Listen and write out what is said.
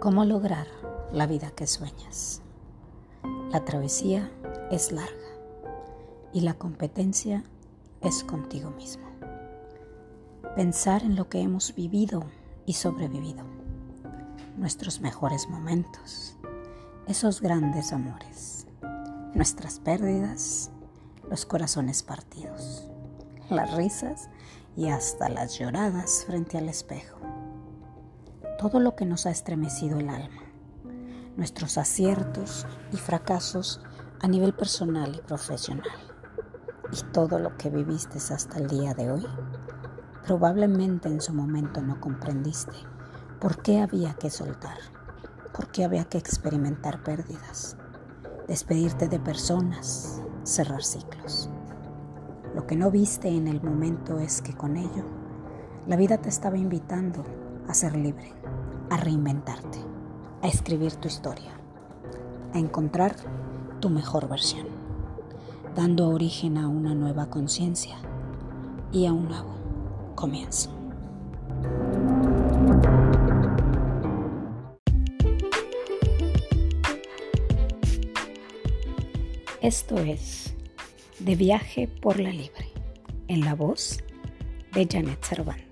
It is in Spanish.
¿Cómo lograr la vida que sueñas? La travesía es larga y la competencia es contigo mismo. Pensar en lo que hemos vivido y sobrevivido, nuestros mejores momentos, esos grandes amores, nuestras pérdidas, los corazones partidos, las risas y hasta las lloradas frente al espejo todo lo que nos ha estremecido el alma, nuestros aciertos y fracasos a nivel personal y profesional, y todo lo que viviste hasta el día de hoy, probablemente en su momento no comprendiste por qué había que soltar, por qué había que experimentar pérdidas, despedirte de personas, cerrar ciclos. Lo que no viste en el momento es que con ello la vida te estaba invitando a ser libre, a reinventarte, a escribir tu historia, a encontrar tu mejor versión, dando origen a una nueva conciencia y a un nuevo comienzo. Esto es De viaje por la libre, en la voz de Janet Cervantes.